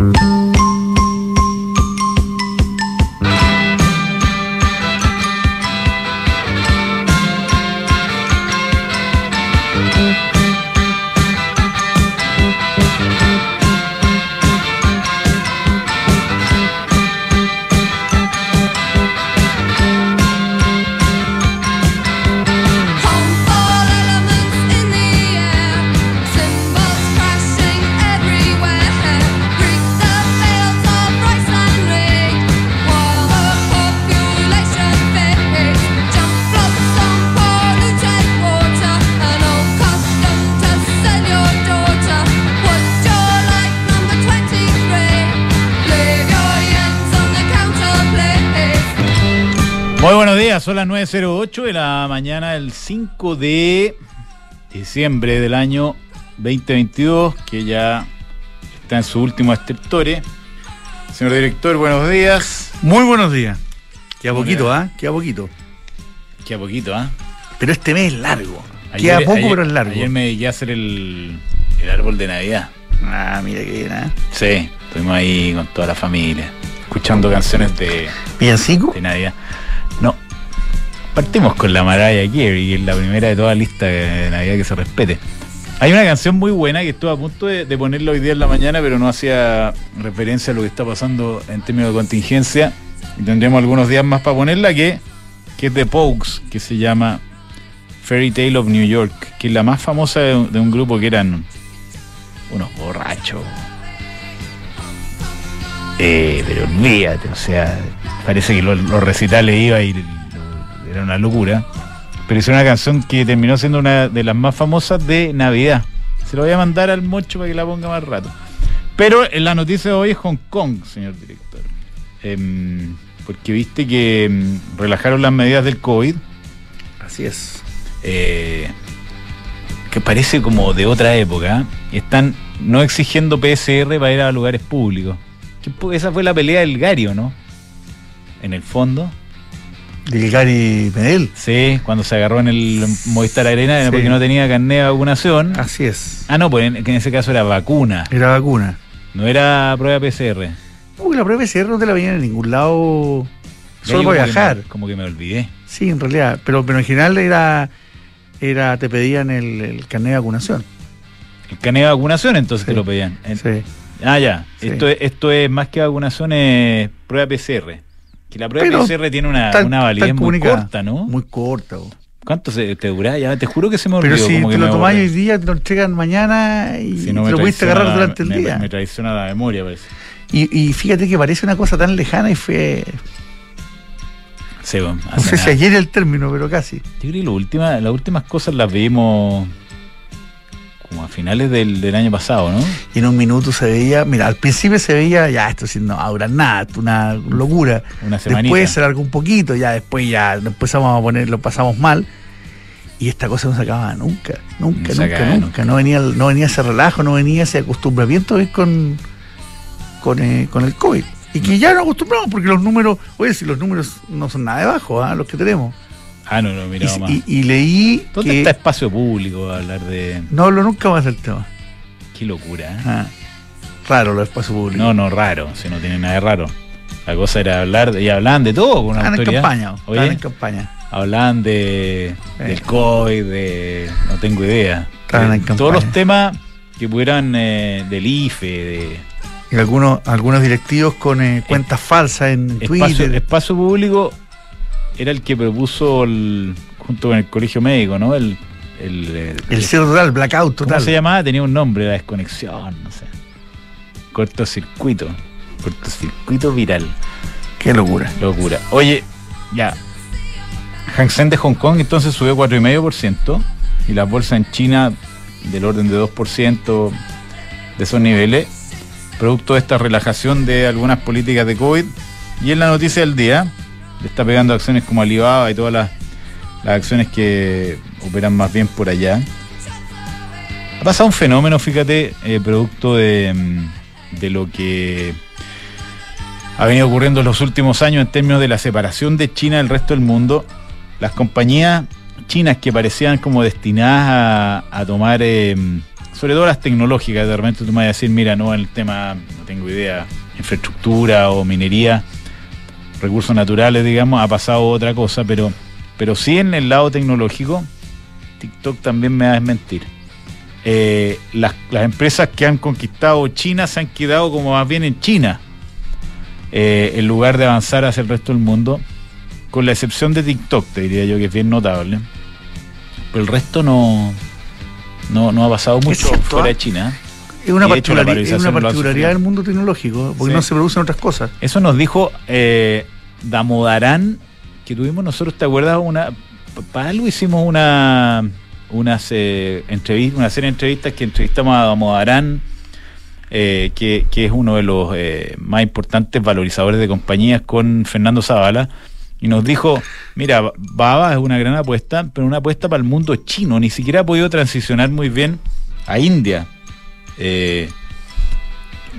Muy las 9.08 de la mañana del 5 de diciembre del año 2022, que ya está en su último estrictore. Señor director, buenos días. Muy buenos días. Queda poquito. ¿ah? Queda poquito. Queda poquito, ¿ah? Pero este mes es largo. Ayer- Queda poco, ayer- pero es largo. Ayer me dediqué a hacer el, el árbol de Navidad. Ah, mira qué bien, ¿ah? Sí, estuvimos ahí con toda la familia, escuchando canciones de, ¿Villancico? de Navidad. Partimos con la Mariah Carey, la primera de toda lista de Navidad que se respete. Hay una canción muy buena que estuve a punto de, de ponerla hoy día en la mañana, pero no hacía referencia a lo que está pasando en términos de contingencia. Y tendremos algunos días más para ponerla, que, que es de Pogues, que se llama Fairy Tale of New York, que es la más famosa de, un- grupo que eran unos borrachos. Eh, pero olvídate, o sea, parece que lo- los recitales iba y lo- era una locura. Pero hizo una canción que terminó siendo una de las más famosas de Navidad. Se lo voy a mandar al mocho para que la ponga más rato. Pero en la noticia de hoy es Hong Kong, señor director. Em, porque viste que em, relajaron las medidas del COVID, Así es. eh, que parece como de otra época. y Están no exigiendo PCR para ir a lugares públicos. Esa fue la pelea del Gario, ¿no? En el fondo. Del Gary Medel. Sí, cuando se agarró en el Movistar Arena Sí. porque no tenía carnet de vacunación. Así es. Ah, no, pues en, que en ese caso era vacuna, Era vacuna. no era prueba PCR. Uy, la prueba PCR no te la veían en ningún lado. Ya Solo para que viajar. me- como que me olvidé. Sí, en realidad. Pero, pero en general era. era te pedían el, el carnet de vacunación. El carnet de vacunación entonces Sí. te lo pedían. Sí. Ah, ya. Sí. Esto, es, esto es más que vacunación, es prueba PCR. Que la prueba Pero PCR tiene una, Tan- una validez muy corta, ¿no? Muy corta. bo. ¿Cuánto se, te dura? Ya te juro que se me olvidó. Pero si como que te lo me tomás hoy día, te lo entregan mañana y Si no te lo pudiste agarrar la- durante el me- día. Me traiciona la memoria, parece. Y, y fíjate que parece una cosa tan lejana y fue. Sí, bueno, No sé si nada. ayer el término, pero casi. Yo creo que lo última- las últimas cosas las vimos como a finales del, del año pasado, ¿no? Y en un minuto se veía, mira, al principio se veía, ya, esto sí no va a durar nada, esto una locura. Una semanita. Después se largó un poquito, ya después ya empezamos a poner, lo pasamos mal. Y esta cosa no se acababa nunca, nunca, No nunca, acaba nunca. No venía, no venía ese relajo, no venía ese acostumbramiento con, con, eh, con el COVID. Y que ya nos acostumbramos porque los números, oye, si los números no son nada de bajo, ¿ah? los que tenemos. Ah, no, no, Y, miraba más. y- y leí ¿Dónde que está espacio público a hablar de. no hablo nunca más del tema. Qué locura, ¿eh? Ah, raro los espacios públicos. No, no, raro, si no tiene nada de raro. La cosa era hablar, de, y hablaban de todo con una Estaban en campaña, Oye, en campaña. hablaban de, Sí. del COVID, de. No tengo idea. Estaban en todos campaña. los temas que pudieran del IFE, de Y algunos, algunos directivos con eh, cuentas falsas en espacio, Twitter. espacio público, era el que propuso el, junto con el colegio médico, ¿no? El, el, eh, el cierre total, blackout ¿Cómo total. se llamaba? Tenía un nombre, la desconexión, no sé. Cortocircuito. Cortocircuito viral. Qué locura. Locura. Oye, ya. Hang Seng de Hong Kong entonces subió 4,5% y la bolsa en China del orden de 2% de esos niveles, producto de esta relajación de algunas políticas de COVID. Y en la noticia del día, le está pegando acciones como Alibaba y todas las, las acciones que operan más bien por allá. Ha pasado un fenómeno, fíjate, eh, producto de, mm, de lo que ha venido ocurriendo en los últimos años en términos de la separación de China del resto del mundo. Las compañías chinas que parecían como destinadas a, tomar eh, sobre todo las tecnológicas. De repente tú me vas a decir, mira, no, en el tema, no tengo idea, infraestructura o minería, recursos naturales, digamos, ha pasado otra cosa, pero, pero sí en el lado tecnológico, TikTok también me va a desmentir. Eh, las, las, empresas que han conquistado China se han quedado como más bien en China, eh, en lugar de avanzar hacia el resto del mundo, con la excepción de TikTok, te diría yo que es bien notable. Pero el resto no, no, no ha pasado mucho fuera de China. Es una, particularidad, es una particularidad del mundo tecnológico, porque no se producen otras cosas. Eso nos dijo eh, Damodarán, que tuvimos nosotros, ¿te acuerdas? Una, para algo hicimos una, unas, eh, entrevistas, una serie de entrevistas que entrevistamos a Damodarán, eh, que, que, es uno de los eh, más importantes valorizadores de compañías con Fernando Zavala y nos dijo, mira, Baba es una gran apuesta, pero una apuesta para el mundo chino, ni siquiera ha podido transicionar muy bien a India. Eh,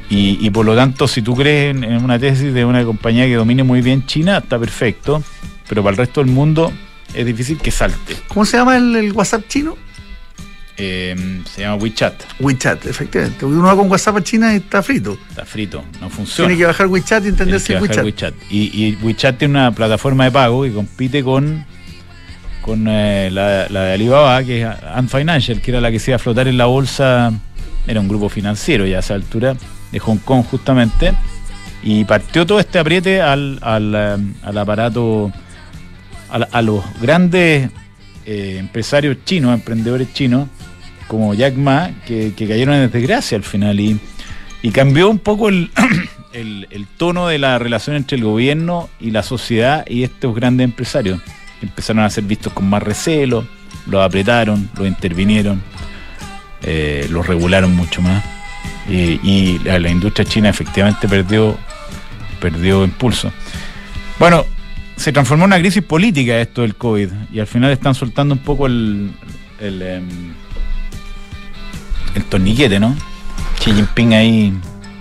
y, por lo tanto, si tú crees en, una tesis de una compañía que domine muy bien China, está perfecto, pero para el resto del mundo es difícil que salte. ¿Cómo se llama el WhatsApp chino? Eh, se llama WeChat. WeChat, efectivamente. Uno va con WhatsApp a China y está frito. Está frito, no funciona. Tiene que bajar WeChat y entenderse WeChat. WeChat. Y, WeChat tiene una plataforma de pago que compite con, con eh, la, de Alibaba, que es Ant Financial, que era la que se iba a flotar en la bolsa. Era un grupo financiero ya a esa altura, de Hong Kong justamente. Y partió todo este apriete al, al, eh, al aparato, a, los grandes empresarios chinos, emprendedores chinos, como Jack Ma, que, cayeron en desgracia al final y, cambió un poco el, el, tono de la relación entre el gobierno y la sociedad y estos grandes empresarios. Empezaron a ser vistos con más recelo, los apretaron, los intervinieron, eh, los regularon mucho más. Y, la, industria china efectivamente perdió, perdió impulso. Bueno, se transformó en una crisis política esto del COVID y al final están soltando un poco el, el, em, el torniquete, ¿no? Xi Jinping ahí.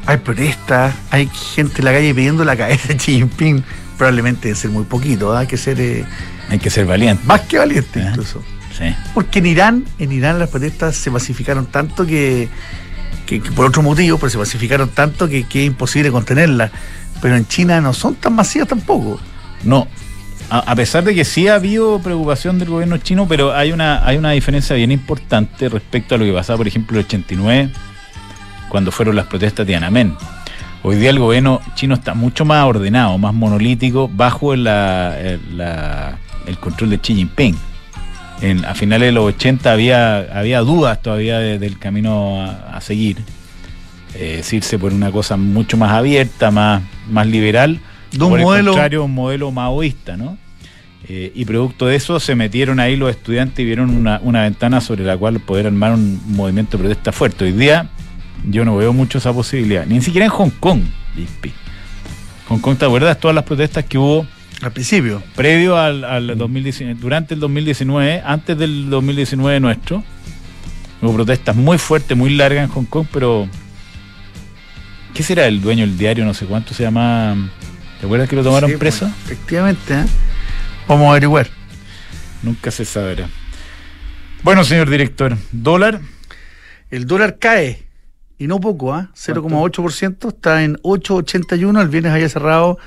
Hay protestas, hay gente en la calle pidiendo la cabeza de Xi Jinping. Probablemente debe ser muy poquito, ¿ah? hay que ser. Eh, hay que ser valiente. Más que valiente, ¿Eh? incluso. Sí. Porque en Irán, en Irán las protestas se masificaron tanto que, que, por otro motivo, pero se masificaron tanto que, que es imposible contenerlas. Pero en China no son tan masivas tampoco. No, a, pesar de que sí ha habido preocupación del gobierno chino, pero hay una, hay una diferencia bien importante respecto a lo que pasaba, por ejemplo, el 89, cuando fueron las protestas de Tiananmen. Hoy día el gobierno chino está mucho más ordenado, más monolítico, bajo la, el control de Xi Jinping. En, a finales de los 80 había, había dudas todavía del camino a, seguir. Eh, irse por una cosa mucho más abierta, más, más liberal de un modelo... contrario, un modelo maoísta, ¿no? Eh, y producto de eso se metieron ahí los estudiantes y vieron una, ventana sobre la cual poder armar un movimiento de protesta fuerte. Hoy día yo no veo mucho esa posibilidad, ni siquiera en Hong Kong, Hong Kong, ¿te acuerdas? Todas las protestas que hubo al principio. Previo al, al 2019, durante el 2019, antes del 2019 nuestro, hubo protestas muy fuertes, muy largas en Hong Kong, pero ¿qué será el dueño del diario? No sé cuánto se llama ¿Te acuerdas que lo tomaron preso? Pues, efectivamente, ¿eh? Vamos a averiguar. Nunca se sabrá. Bueno, señor director, ¿dólar? El dólar cae, y no poco, ¿ah? ¿eh? 0,8%, está en 8,81, el viernes había cerrado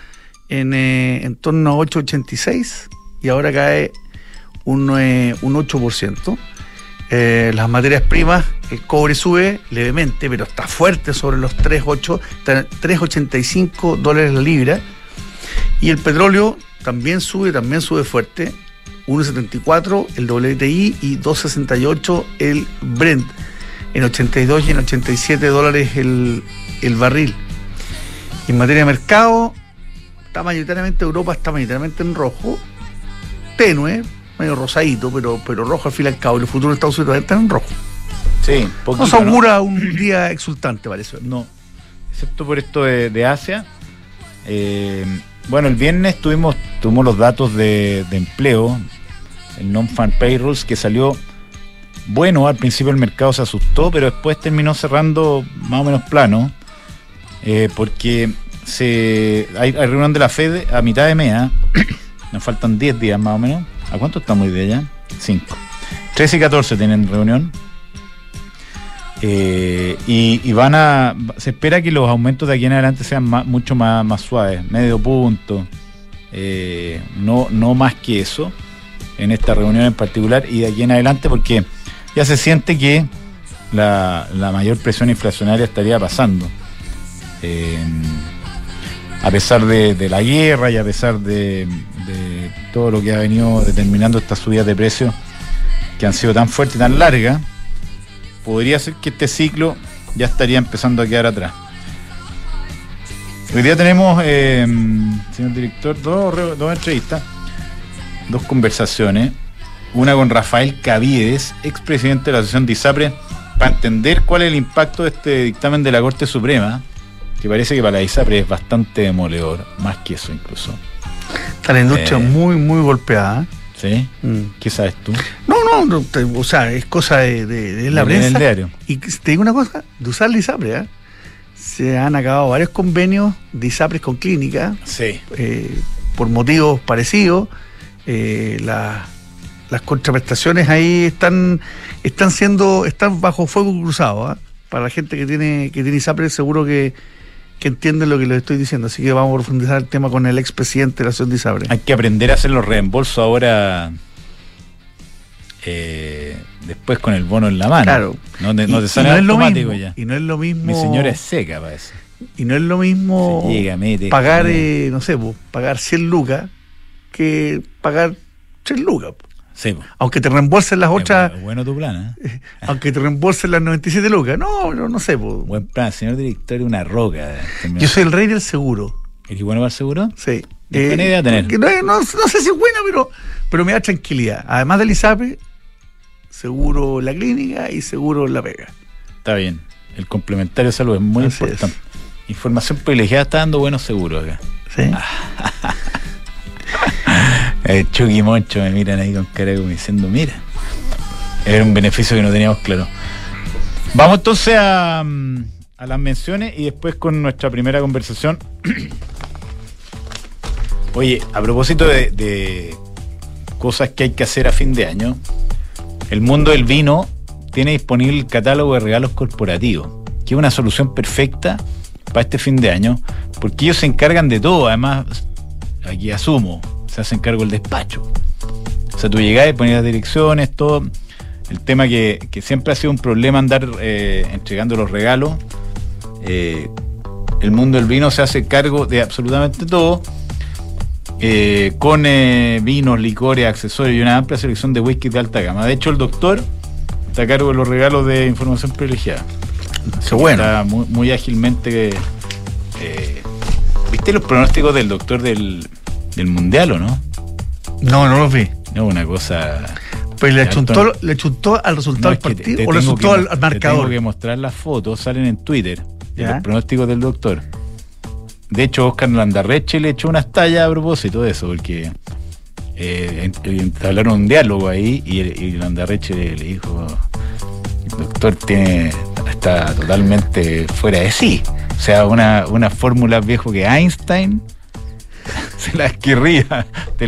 en, eh, en torno a 8,86 y ahora cae un, eh, un 8%. Eh, las materias primas, el cobre sube levemente, pero está fuerte sobre los 3,8, 3,85 dólares la libra. Y el petróleo también sube, también sube fuerte. 1,74 el WTI y 2,68 el Brent. En 82 y en 87 dólares el, el barril. En materia de mercado, está mayoritariamente Europa está mayoritariamente en rojo, tenue, medio rosadito, pero, pero rojo al fin y al cabo. Y los futuros de Estados Unidos están en rojo. Sí, poquito, Nos augura un día exultante, parece. No, excepto por esto de, de Asia. Eh, bueno, el viernes tuvimos, tuvimos los datos de, empleo, el non-farm payrolls, que salió bueno. Al principio el mercado se asustó, pero después terminó cerrando más o menos plano, eh, porque se, hay, reunión de la Fed a mitad de mes, nos faltan 10 días más o menos. ¿A cuánto estamos de allá? 5. 13 y 14 tienen reunión. Eh, y, van a. Se espera que los aumentos de aquí en adelante sean mucho más, más suaves, medio punto. Eh, no, no más que eso, en esta reunión en particular, y de aquí en adelante, porque ya se siente que la, mayor presión inflacionaria estaría pasando. A pesar de, la guerra y a pesar de, todo lo que ha venido determinando estas subidas de precios que han sido tan fuertes y tan largas, podría ser que este ciclo ya estaría empezando a quedar atrás. Hoy día tenemos, eh, señor director, dos, dos entrevistas, dos conversaciones. Una con Rafael Caviedes, expresidente de la Asociación de ISAPRE, para entender cuál es el impacto de este dictamen de la Corte Suprema, que parece que para la ISAPRE es bastante demoledor, más que eso incluso. Está la industria eh, muy, muy golpeada. ¿Sí? Mm. ¿Qué sabes tú? No, no, o sea, es cosa de, la prensa. diario. Y te digo una cosa, de usar la ISAPRE, ¿eh? se han acabado varios convenios de ISAPRES con clínicas sí. Eh, por motivos parecidos. Eh, las contraprestaciones ahí están están siendo están bajo fuego cruzado ¿ah? para la gente que tiene que tiene ISAPRES seguro que, que entienden lo que les estoy diciendo así que vamos a profundizar el tema con el expresidente de la Asociación de ISAPRES hay que aprender a hacer los reembolsos ahora eh, después con el bono en la mano. Claro. No, te, sale automático ya. Y no es lo mismo. Mi señora es seca para eso. Y no es lo mismo pagar, eh, no sé, pagar 100 lucas que pagar 3 lucas. Sí, aunque te reembolsen las otras. Bueno, tu plan, ¿eh? Aunque te reembolsen las 97 lucas. No, no, no sé. Buen plan, señor director, una roca. Yo soy el rey del seguro. ¿Eres bueno para el seguro? Sí. ¿Qué buena idea tener? No, no, sé si es buena, pero, pero me da tranquilidad. Además del ISAPE, seguro la clínica y seguro la pega. Está bien. El complementario de salud es muy importante. Información privilegiada está dando buenos seguros acá. Sí. El Chucky Moncho me miran ahí con cara diciendo, mira. Era un beneficio que no teníamos claro. Vamos entonces a, mm, a las menciones y después con nuestra primera conversación. Oye, a propósito de cosas que hay que hacer a fin de año, el mundo del vino tiene disponible el catálogo de regalos corporativos, que es una solución perfecta para este fin de año, porque ellos se encargan de todo, además, aquí asumo, se hacen cargo del despacho. O sea, tú llegás y ponías las direcciones, todo. El tema que, siempre ha sido un problema andar eh, entregando los regalos. Eh, el mundo del vino se hace cargo de absolutamente todo eh, con vinos, licores, accesorios y una amplia selección de whisky de alta gama. De hecho, el doctor está a cargo de los regalos de información privilegiada. Qué bueno. Está muy, ágilmente. ¿Viste los pronósticos del doctor del, Mundial o no? No, no los vi. No, una cosa. Pues le chuntó, le chuntó al resultado del partido o le chuntó al, marcador. tengo que mostrar las fotos, salen en Twitter. Los pronósticos del doctor. De hecho, Oscar Landarreche le echó unas tallas a propósito de eso, porque eh, hablaron un diálogo ahí y, Landarreche le, dijo, el doctor tiene, está totalmente fuera de sí. O sea, una, una fórmula viejo que Einstein se las querría. Te,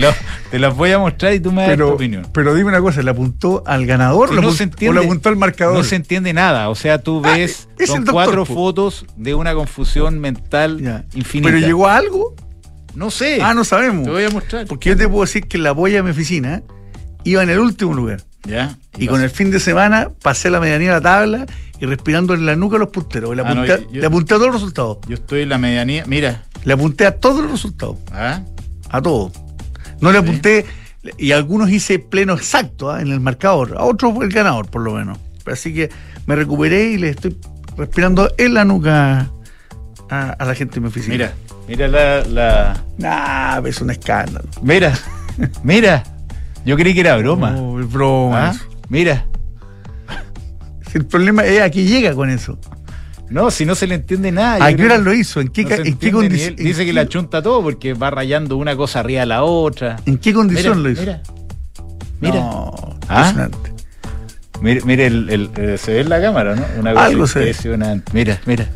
te las voy a mostrar y tú me das tu opinión. Pero dime una cosa, ¿le apuntó al ganador o, le apuntó al marcador? No se entiende nada. O sea, tú ah, ves son cuatro fotos de una confusión mental infinita. ¿Pero llegó a algo? No sé. Ah, no sabemos. Te voy a mostrar. Porque yo te puedo decir que la boya de mi oficina iba en el último lugar. Ya. Y con el fin de semana pasé la medianía de la tabla y respirando en la nuca los punteros. Le ah, apunté, le apunté a todos los resultados. Yo estoy en la medianía. Mira, le apunté a todos los resultados. ¿Ah? A todos. No le apunté, y algunos hice pleno exacto ¿ah? en el marcador. A otros fue el ganador, por lo menos. Así que me recuperé y le estoy respirando en la nuca a, la gente de mi oficina. Mira, mira la. la... Nah, es un escándalo. Mira, mira. Yo creí que era broma. No, es broma. ¿Ah? Mira. El problema es a qué llega con eso. No, si no se le entiende nada. ¿A qué hora lo hizo? ¿En qué, condición? Dice que la chunta todo porque va rayando una cosa arriba de la otra. ¿En qué condición lo hizo? Mira. Mira. No, ¿Ah? Mire, mire el, eh, se ve en la cámara, ¿no? Una cosa Algo impresionante. Mira, mira.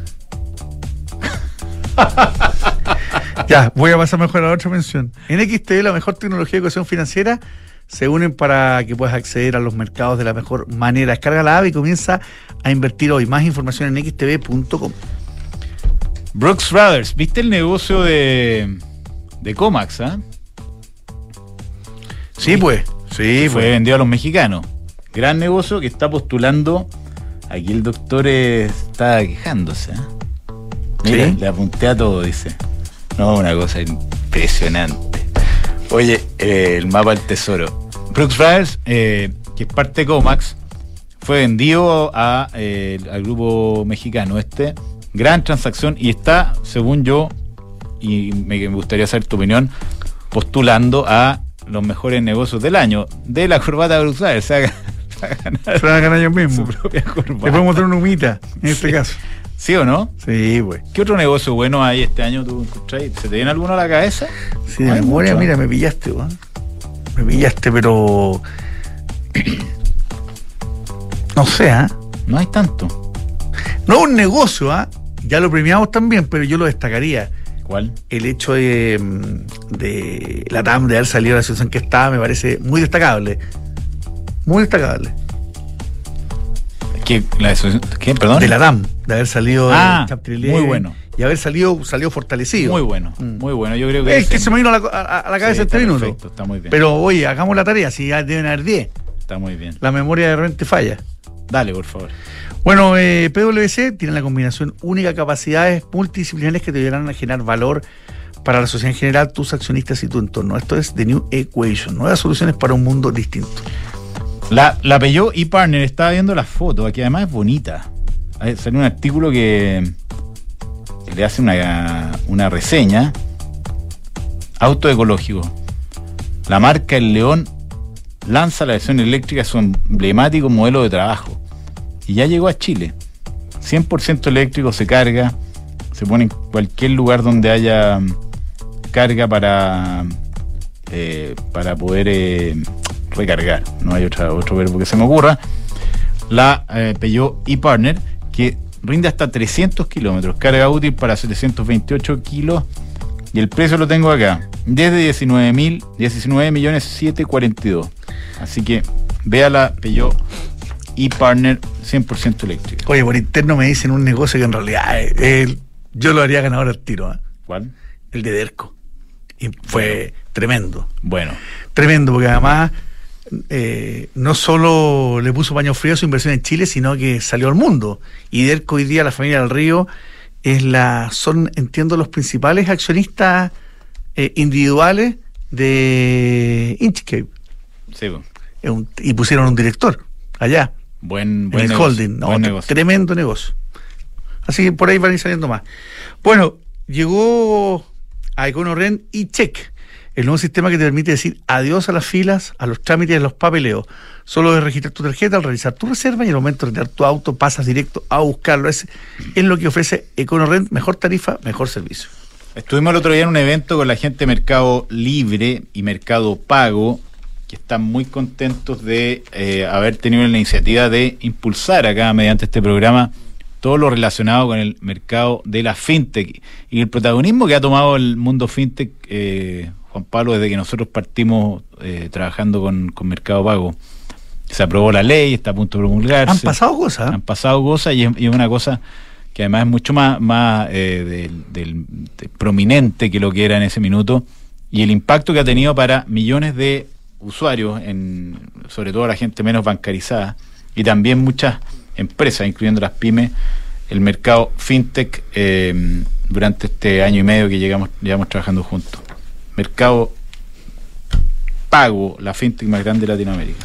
ya, voy a pasar mejor a la otra mención. En XTV, la mejor tecnología de educación financiera se unen para que puedas acceder a los mercados de la mejor manera. Descarga la app y comienza a invertir hoy. Más información en xtv.com. Brooks Brothers, ¿viste el negocio de, de Comax? ah? Sí, pues. Sí, Fue pues. vendido a los mexicanos. Gran negocio que está postulando. Aquí el doctor eh, está quejándose. ¿ah? Mira, ¿Sí? le apunté a todo, dice. No, una cosa impresionante. Oye, eh, el mapa del tesoro. Brooks Brothers, eh, que es parte de Comax, fue vendido a, eh, al grupo mexicano este. Gran transacción y está, según yo, y me, gustaría saber tu opinión, postulando a los mejores negocios del año de la corbata Brooks Brothers. Se va a- ganar Se van a ganar ellos su mismos. Le podemos dar una humita en este caso. ¿Sí o no? Sí, pues. ¿Qué otro negocio bueno hay este año tú encontrás? ¿Se te viene alguno a la cabeza? Sí, de memoria, mira, me pillaste, weón. Me pillaste, pero. No sé, ¿ah? No hay tanto. No es un negocio, ¿ah? Ya lo premiamos también, pero yo lo destacaría. ¿Cuál? El hecho de, mm, de la TAM de haber salido de la situación que estaba me parece muy destacable. Muy destacable. ¿Qué, la asociación- ¿qué? ¿Perdón? De la TAM, de haber salido Ah, de muy 11 bueno. Y haber salido, salido fortalecido. Muy bueno, Mm. muy bueno. Yo creo que. Es que se me vino a la, a- a la cabeza Sí, este está minuto. Perfecto, está muy bien. Pero oye, hagamos la tarea, si ya deben haber 10. está muy bien. La memoria de repente falla. Dale, por favor. Bueno, eh, PwC tiene la combinación única de capacidades multidisciplinares que te ayudarán a generar valor para la sociedad en general, tus accionistas y tu entorno. Esto es The New Equation, nuevas soluciones para un mundo distinto. La, la Peugeot Partner estaba viendo la foto, aquí además es bonita. Salió un artículo que, le hace una, una reseña. Auto ecológico. La marca El León lanza la versión eléctrica su emblemático modelo de trabajo. Y ya llegó a Chile. 100% eléctrico, se carga, se pone en cualquier lugar donde haya mm, carga para, eh, para poder eh, recargar. No hay otra, otro verbo que se me ocurra. La eh, Peugeot e-Partner, que rinde hasta 300 kilómetros, carga útil para 728 kilos. Y el precio lo tengo acá, desde 19 mil, 19 millones 742. Así que vea la Peugeot e-Partner 100% eléctrica. Oye, por interno me dicen un negocio que en realidad eh, eh, yo lo haría ganador al tiro, ¿eh? ¿Cuál? el de Derco. Y fue tremendo. Bueno, Tremendo, porque además eh, no solo le puso paño frío a su inversión en Chile, sino que salió al mundo. Y Derco hoy día, la familia del Río, es la, son, entiendo, los principales accionistas eh, individuales de Inchcape. sí, y pusieron un director allá, buen, en buen el negocio, holding. No, buen negocio. Tremendo negocio. Así que por ahí van a ir saliendo más. Bueno, llegó a EconoRent y Check, el nuevo sistema que te permite decir adiós a las filas, a los trámites, a los papeleos. Solo de registrar tu tarjeta, al realizar tu reserva y en el momento de retirar tu auto pasas directo a buscarlo. Es, lo que ofrece EconoRent, mejor tarifa, mejor servicio. Estuvimos el otro día en un evento con la gente de Mercado Libre y Mercado Pago, que están muy contentos de eh, haber tenido la iniciativa de impulsar acá mediante este programa todo lo relacionado con el mercado de la fintech y el protagonismo que ha tomado el mundo fintech, eh, Juan Pablo, desde que nosotros partimos eh, trabajando con, con Mercado Pago. Se aprobó la ley, está a punto de promulgarse. Han pasado cosas. Han pasado cosas y es, y es una cosa que además es mucho más, más eh, del, del- de- prominente que lo que era en ese minuto y el impacto que ha tenido para millones de usuarios, en, sobre todo la gente menos bancarizada y también muchas empresas, incluyendo las pymes, el mercado fintech eh, durante este año y medio que llegamos, llevamos trabajando juntos. Mercado pago, la fintech más grande de Latinoamérica.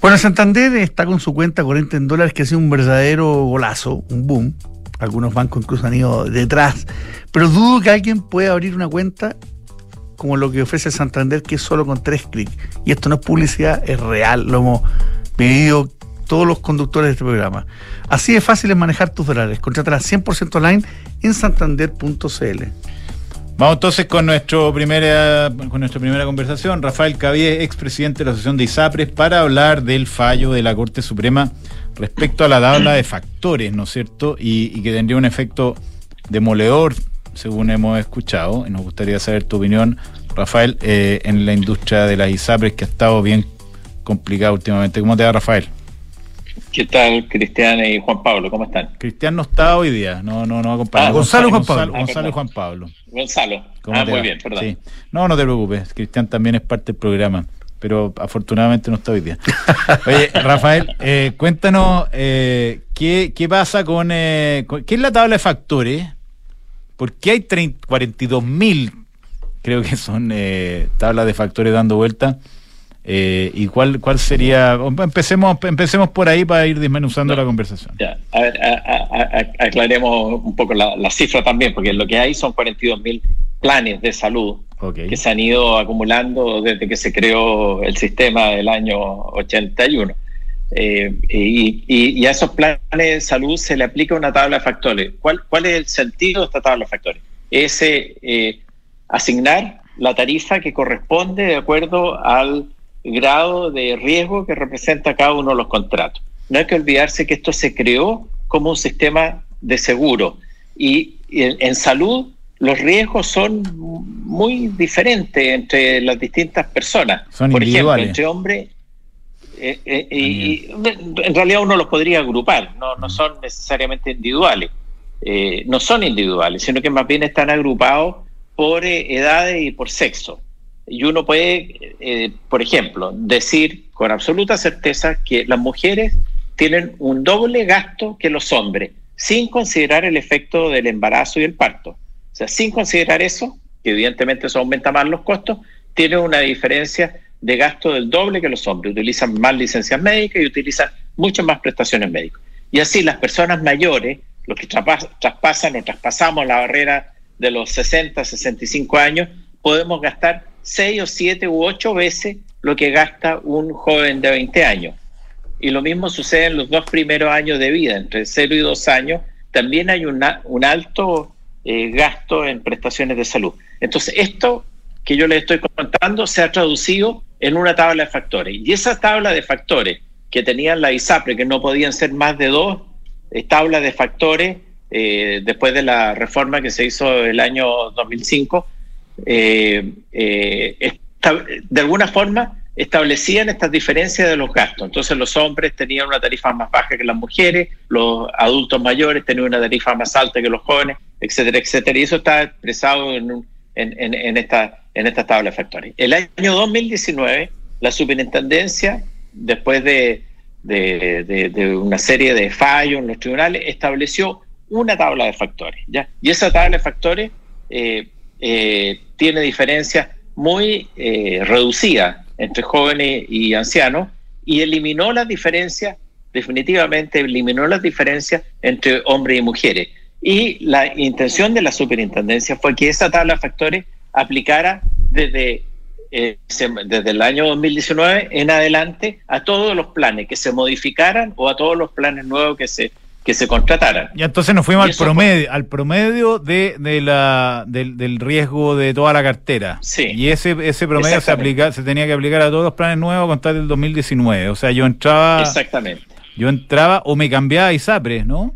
Bueno, Santander está con su cuenta corriente en dólares que ha sido un verdadero golazo, un boom. Algunos bancos incluso han ido detrás. Pero dudo que alguien pueda abrir una cuenta como lo que ofrece Santander, que es solo con tres clics. Y esto no es publicidad, es real. Lo hemos pedido todos los conductores de este programa. Así de fácil es manejar tus dólares. Contrátala 100% online en santander.cl. Vamos entonces con, nuestro primera, con nuestra primera conversación. Rafael Cabié, expresidente de la Asociación de ISAPRES, para hablar del fallo de la Corte Suprema respecto a la tabla de factores, ¿no es cierto? Y, y que tendría un efecto demoledor, según hemos escuchado. Y nos gustaría saber tu opinión, Rafael, eh, en la industria de las ISAPRES, que ha estado bien complicada últimamente. ¿Cómo te va, Rafael? ¿Qué tal, Cristian y Juan Pablo? ¿Cómo están? Cristian no está hoy día, no, no, no acompaña. Ah, Gonzalo, Juan Pablo. Gonzalo, y Juan Pablo. Gonzalo. Ah, muy bien, perdón. Sí. No, no te preocupes, Cristian también es parte del programa, pero afortunadamente no está hoy día. Oye, Rafael, eh, cuéntanos eh, ¿qué, qué, pasa con, eh, con, ¿Qué es la tabla de factores? ¿Por qué hay 42 mil, creo que son eh, tablas de factores dando vuelta? Eh, ¿Y cuál cuál sería? Empecemos empecemos por ahí para ir desmenuzando la conversación. Ya, a ver, a, a, aclaremos un poco la, la, cifra también, porque lo que hay son 42 mil planes de salud okay. que se han ido acumulando desde que se creó el sistema del año 81. Eh, y, y, y, a esos planes de salud se le aplica una tabla de factores. ¿Cuál, cuál es el sentido de esta tabla de factores? Es eh, asignar la tarifa que corresponde de acuerdo al grado de riesgo que representa cada uno de los contratos. No hay que olvidarse que esto se creó como un sistema de seguro y en, en salud los riesgos son muy diferentes entre las distintas personas. Son Por ejemplo, entre hombres eh, eh, y, en realidad uno los podría agrupar, no, no son necesariamente individuales, eh, no son individuales, sino que más bien están agrupados por edades y por sexo. Y uno puede, eh, por ejemplo, decir con absoluta certeza que las mujeres tienen un doble gasto que los hombres, sin considerar el efecto del embarazo y el parto. O sea, sin considerar eso, que evidentemente eso aumenta más los costos, tienen una diferencia de gasto del doble que los hombres. Utilizan más licencias médicas y utilizan muchas más prestaciones médicas. Y así las personas mayores, los que traspasan o traspasamos la barrera de los 60, 65 años, podemos gastar seis o siete u ocho veces lo que gasta un joven de 20 años. Y lo mismo sucede en los dos primeros años de vida, entre 0 y 2 años, también hay una, un alto eh, gasto en prestaciones de salud. Entonces, esto que yo les estoy contando se ha traducido en una tabla de factores. Y esa tabla de factores que tenían la ISAPRE, que no podían ser más de dos eh, tablas de factores, eh, después de la reforma que se hizo el año 2005, eh, eh, de alguna forma establecían estas diferencias de los gastos. Entonces los hombres tenían una tarifa más baja que las mujeres, los adultos mayores tenían una tarifa más alta que los jóvenes, etcétera, etcétera. Y eso está expresado en, en, en, esta, en esta tabla de factores. El año 2019, la superintendencia, después de, de, de, de una serie de fallos en los tribunales, estableció una tabla de factores. ¿ya? Y esa tabla de factores eh, eh, tiene diferencias muy eh, reducidas entre jóvenes y ancianos y eliminó las diferencias, definitivamente eliminó las diferencias entre hombres y mujeres. Y la intención de la superintendencia fue que esa tabla de factores aplicara desde, eh, desde el año 2019 en adelante a todos los planes que se modificaran o a todos los planes nuevos que se que se contrataran. Y entonces nos fuimos al promedio, al promedio de, de la, del, del, riesgo de toda la cartera. Sí. Y ese, ese promedio se aplica, se tenía que aplicar a todos los planes nuevos a contar del 2019. O sea, yo entraba. Exactamente. Yo entraba o me cambiaba a ISAPRES, ¿no?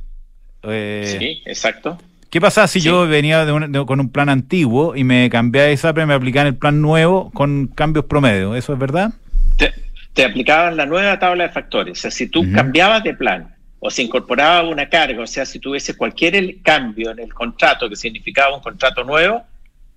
Eh, sí, exacto. ¿Qué pasaba si sí. yo venía de un, de, con un plan antiguo y me cambiaba a ISAPRES y me aplicaban el plan nuevo con cambios promedio? ¿Eso es verdad? Te, te aplicaban la nueva tabla de factores. O sea, si tú uh -huh. cambiabas de plan o se incorporaba una carga, o sea, si tuviese cualquier cambio en el contrato que significaba un contrato nuevo,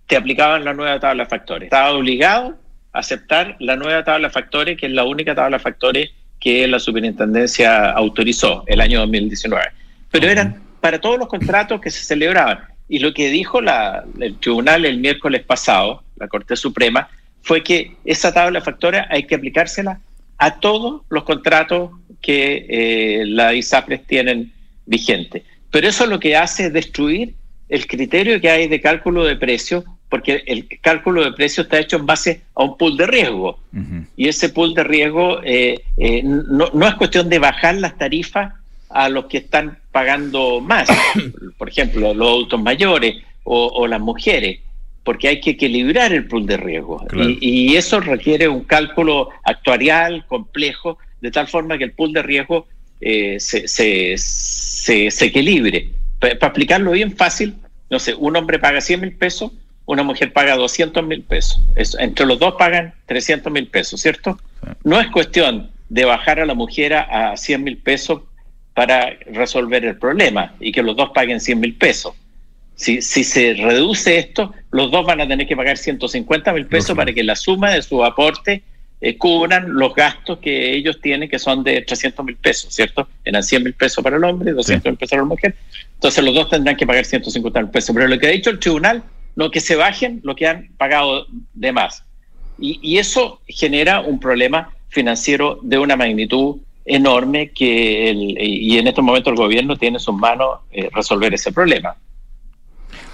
te aplicaban la nueva tabla de factores. Estaba obligado a aceptar la nueva tabla de factores, que es la única tabla de factores que la superintendencia autorizó el año 2019. Pero eran para todos los contratos que se celebraban. Y lo que dijo la, el tribunal el miércoles pasado, la Corte Suprema, fue que esa tabla de factores hay que aplicársela a todos los contratos que eh, la ISAPRES tienen vigente. Pero eso lo que hace es destruir el criterio que hay de cálculo de precio, porque el cálculo de precio está hecho en base a un pool de riesgo. Uh -huh. Y ese pool de riesgo eh, eh, no, no, es cuestión de bajar las tarifas a los que están pagando más, por ejemplo, los adultos mayores o, o las mujeres porque hay que equilibrar el pool de riesgo. Claro. Y, y, eso requiere un cálculo actuarial complejo, de tal forma que el pool de riesgo eh, se, se, se, se, equilibre. Para, para aplicarlo bien fácil, no sé, un hombre paga 100 mil pesos, una mujer paga 200 mil pesos. entre los dos pagan 300 mil pesos, ¿cierto? No es cuestión de bajar a la mujer a 100 mil pesos para resolver el problema y que los dos paguen 100 mil pesos. Si, si se reduce esto, los dos van a tener que pagar 150 mil pesos para que la suma de su aporte eh, cubran los gastos que ellos tienen, que son de 300 mil pesos, ¿cierto? Eran 100 mil pesos para el hombre, 200 mil pesos para la mujer. Entonces los dos tendrán que pagar 150 mil pesos. Pero lo que ha dicho el tribunal, no que se bajen lo que han pagado de más. Y, y eso genera un problema financiero de una magnitud enorme que el, y en estos momentos el gobierno tiene en sus manos eh, resolver ese problema.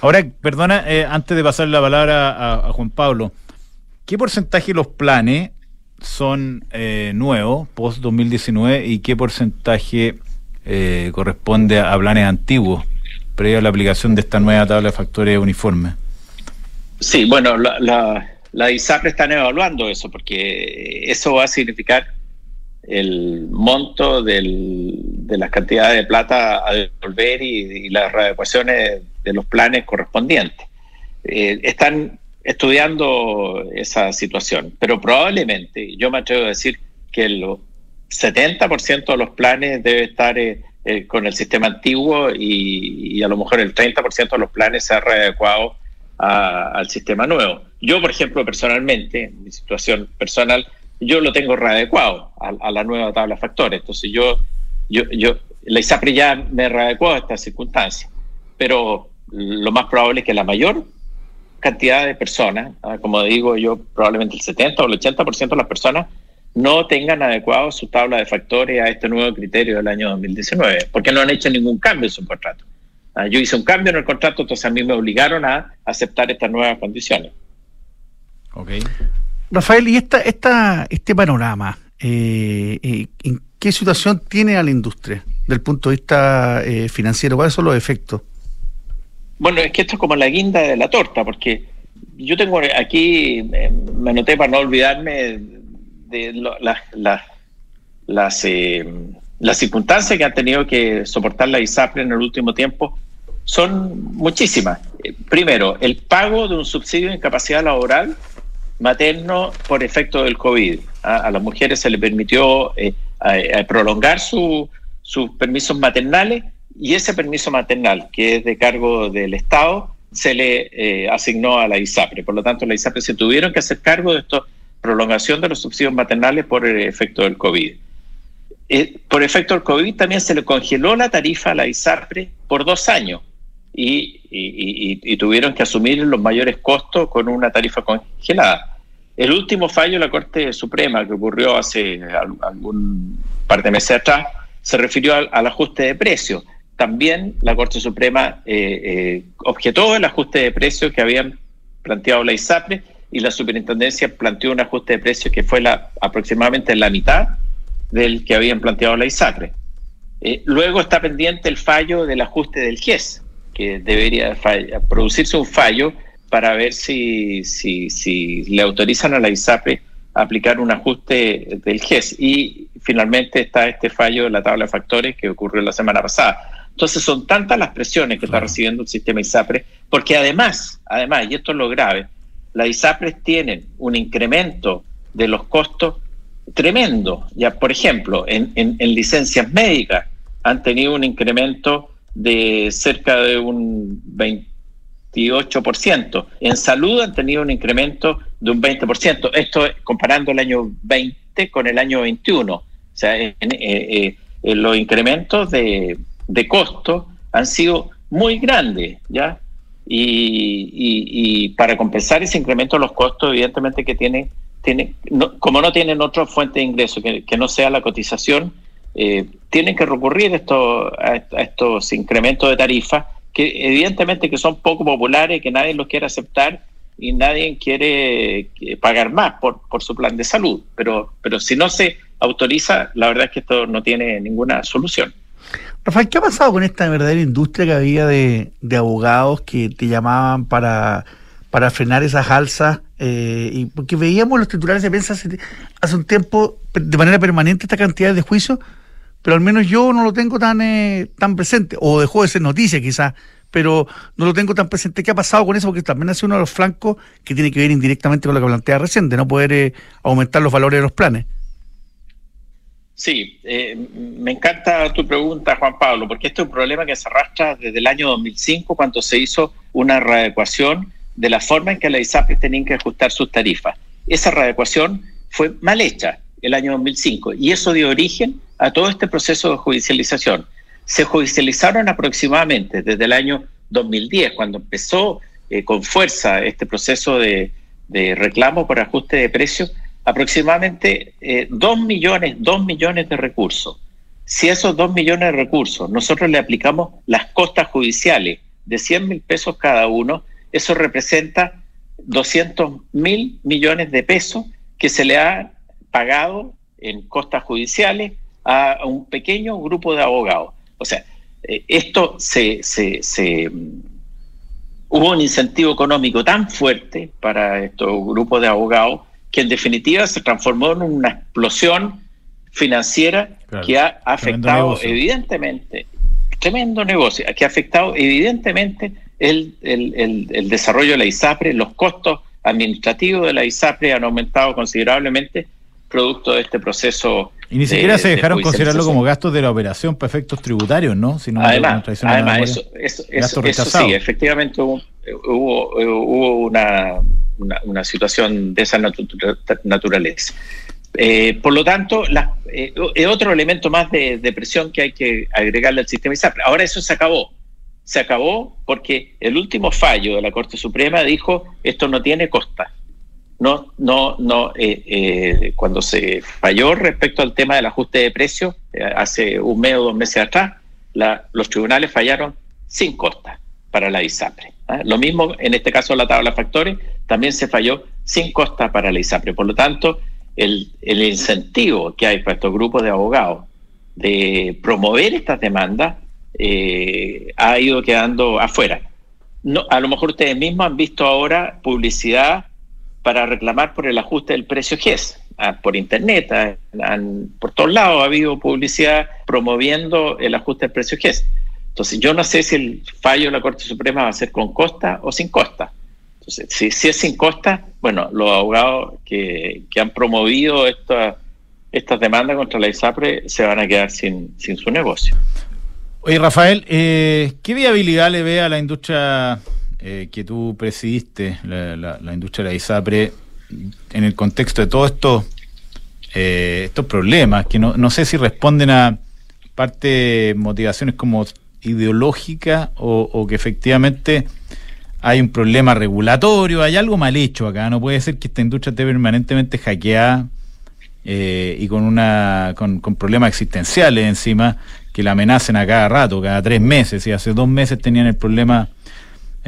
Ahora, perdona, eh, antes de pasar la palabra a, Juan Pablo, ¿qué porcentaje de los planes son eh, nuevos, post 2019, y qué porcentaje corresponde a, planes antiguos, previo a la aplicación de esta nueva tabla de factores uniforme? Sí, bueno, la, la, la ISAPRE están evaluando eso, porque eso va a significar el monto del, de las cantidades de plata a devolver y, las readecuaciones de los planes correspondientes. Eh, están estudiando esa situación, pero probablemente, yo me atrevo a decir que el 70% de los planes debe estar eh, eh, con el sistema antiguo y, a lo mejor el 30% de los planes se ha readecuado al sistema nuevo. Yo, por ejemplo, personalmente, mi situación personal, yo lo tengo readecuado a, la nueva tabla de factores. Entonces yo, yo, yo, la ISAPRE ya me readecuó a estas circunstancias, pero lo más probable es que la mayor cantidad de personas, ah, como digo yo, probablemente el 70 o el 80% de las personas no tengan adecuado su tabla de factores a este nuevo criterio del año 2019, porque no han hecho ningún cambio en su contrato. Ah, yo hice un cambio en el contrato, entonces a mí me obligaron a aceptar estas nuevas condiciones. Okay. Rafael, ¿y esta, esta, este panorama, eh, eh, en qué situación tiene a la industria del punto de vista eh, financiero? ¿Cuáles son los efectos? Bueno, es que esto es como la guinda de la torta, porque yo tengo aquí, me anoté para no olvidarme de las, las, las circunstancias que han tenido que soportar la ISAPRE en el último tiempo son muchísimas. Primero, el pago de un subsidio de incapacidad laboral materno por efecto del COVID. A, las mujeres se les permitió eh, prolongar sus permisos maternales y ese permiso maternal, que es de cargo del Estado, se le eh, asignó a la ISAPRE. Por lo tanto, la ISAPRE se tuvieron que hacer cargo de esta prolongación de los subsidios maternales por el efecto del COVID. Eh, por efecto del COVID también se le congeló la tarifa a la ISAPRE por dos años y, tuvieron que asumir los mayores costos con una tarifa congelada. El último fallo de la Corte Suprema que ocurrió hace algún par de meses atrás se refirió al, ajuste de precios. También la Corte Suprema eh, eh, objetó el ajuste de precios que habían planteado la ISAPRE y la superintendencia planteó un ajuste de precios que fue aproximadamente la mitad del que habían planteado la ISAPRE. Eh, luego está pendiente el fallo del ajuste del GES, que debería producirse un fallo para ver si, si, si le autorizan a la ISAPRE aplicar un ajuste del GES. Y finalmente está este fallo de la tabla de factores que ocurrió la semana pasada. Entonces son tantas las presiones que está recibiendo el sistema ISAPRE, porque además, además, y esto es lo grave, las ISAPRES tienen un incremento de los costos tremendo. Ya, por ejemplo, en, en, en licencias médicas han tenido un incremento de cerca de un 28%. En salud han tenido un incremento de un 20%. Esto comparando el año 20 con el año 21. O sea, eh, eh, los incrementos de, de costo han sido muy grandes, ¿ya? Y, para compensar ese incremento los costos, evidentemente que tiene, tiene como no tienen otra fuente de ingreso que, que no sea la cotización, eh, tienen que recurrir esto, a, estos incrementos de tarifas que evidentemente que son poco populares, que nadie los quiere aceptar y nadie quiere eh, pagar más por, su plan de salud. Pero, pero si no se autoriza, la verdad es que esto no tiene ninguna solución. Rafael, ¿qué ha pasado con esta verdadera industria que había de, abogados que te llamaban para, para frenar esas alzas? Eh, y porque veíamos los titulares de prensa hace, hace, un tiempo de manera permanente esta cantidad de juicios pero al menos yo no lo tengo tan, eh, tan presente, o dejó de ser noticia quizás, pero no lo tengo tan presente. ¿Qué ha pasado con eso? Porque también ha sido uno de los flancos que tiene que ver indirectamente con lo que plantea recién, de no poder eh, aumentar los valores de los planes. Sí, eh, me encanta tu pregunta, Juan Pablo, porque este es un problema que se arrastra desde el año 2005, cuando se hizo una readecuación de la forma en que las ISAPRES tenían que ajustar sus tarifas. Esa readecuación fue mal hecha el año 2005 y eso dio origen a todo este proceso de judicialización. Se judicializaron aproximadamente desde el año 2010, cuando empezó eh, con fuerza este proceso de, reclamo por ajuste de precios, aproximadamente eh, 2 millones, 2 millones de recursos. Si esos 2 millones de recursos nosotros le aplicamos las costas judiciales de 100 mil pesos cada uno, eso representa 200 mil millones de pesos que se le ha pagado en costas judiciales a un pequeño grupo de abogados. O sea, eh, esto se, se, se, hubo un incentivo económico tan fuerte para estos grupos de abogados que en definitiva se transformó en una explosión financiera que ha afectado evidentemente, tremendo negocio, que ha afectado evidentemente el, el, desarrollo de la ISAPRE, los costos administrativos de la ISAPRE han aumentado considerablemente producto de este proceso. Y ni siquiera se dejaron considerarlo como gastos de la operación para efectos tributarios, ¿no? Sino además, además eso, eso, eso, sí, efectivamente hubo, hubo, una, una, situación de esa naturaleza. Eh, por lo tanto, eh, es otro elemento más de, de, presión que hay que agregarle al sistema ISAPRE. Ahora eso se acabó. Se acabó porque el último fallo de la Corte Suprema dijo esto no tiene costa no, no, no, eh, eh, cuando se falló respecto al tema del ajuste de precios, eh, hace un mes o dos meses atrás, los tribunales fallaron sin costa para la ISAPRE. ¿ah? Lo mismo en este caso la tabla de factores, también se falló sin costa para la ISAPRE. Por lo tanto, el, el incentivo que hay para estos grupos de abogados de promover estas demandas ha ido quedando afuera. No, a lo mejor ustedes mismos han visto ahora publicidad para reclamar por el ajuste del precio GES. Ah, por internet, ah, por todos lados ha habido publicidad promoviendo el ajuste del precio GES. Entonces, yo no sé si el fallo de la Corte Suprema va a ser con costa o sin costa. Entonces, si, es sin costa, bueno, los abogados que, han promovido esta, estas demandas contra la ISAPRE se van a quedar sin, sin su negocio. Oye, Rafael, eh, ¿qué viabilidad le ve a la industria eh, que tú presidiste, la, industria de la ISAPRE, en el contexto de todos estos, eh, estos problemas, que no, no sé si responden a parte motivaciones como ideológicas o, que efectivamente hay un problema regulatorio, hay algo mal hecho acá, no puede ser que esta industria esté permanentemente hackeada eh, y con una con, con, problemas existenciales encima que la amenacen a cada rato, cada tres meses, y hace dos meses tenían el problema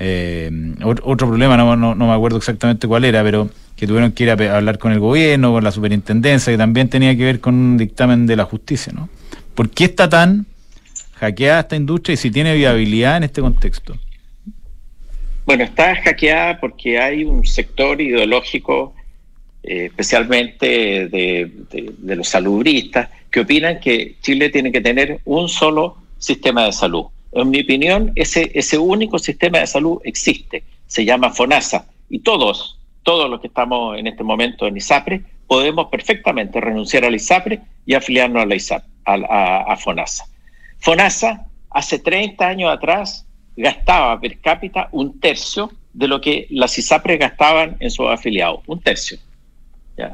eh, otro problema, no, no, me acuerdo exactamente cuál era, pero que tuvieron que ir a hablar con el gobierno, con la superintendencia, que también tenía que ver con un dictamen de la justicia, ¿no? ¿Por qué está tan hackeada esta industria y si tiene viabilidad en este contexto? Bueno, está hackeada porque hay un sector ideológico, eh, especialmente de, de los salubristas, que opinan que Chile tiene que tener un solo sistema de salud en mi opinión, ese, ese único sistema de salud existe, se llama FONASA, y todos, todos los que estamos en este momento en ISAPRE, podemos perfectamente renunciar al ISAPRE y afiliarnos a, la ISAP, a, FONASA. FONASA, hace 30 años atrás, gastaba per cápita un tercio de lo que las ISAPRE gastaban en sus afiliados, un tercio,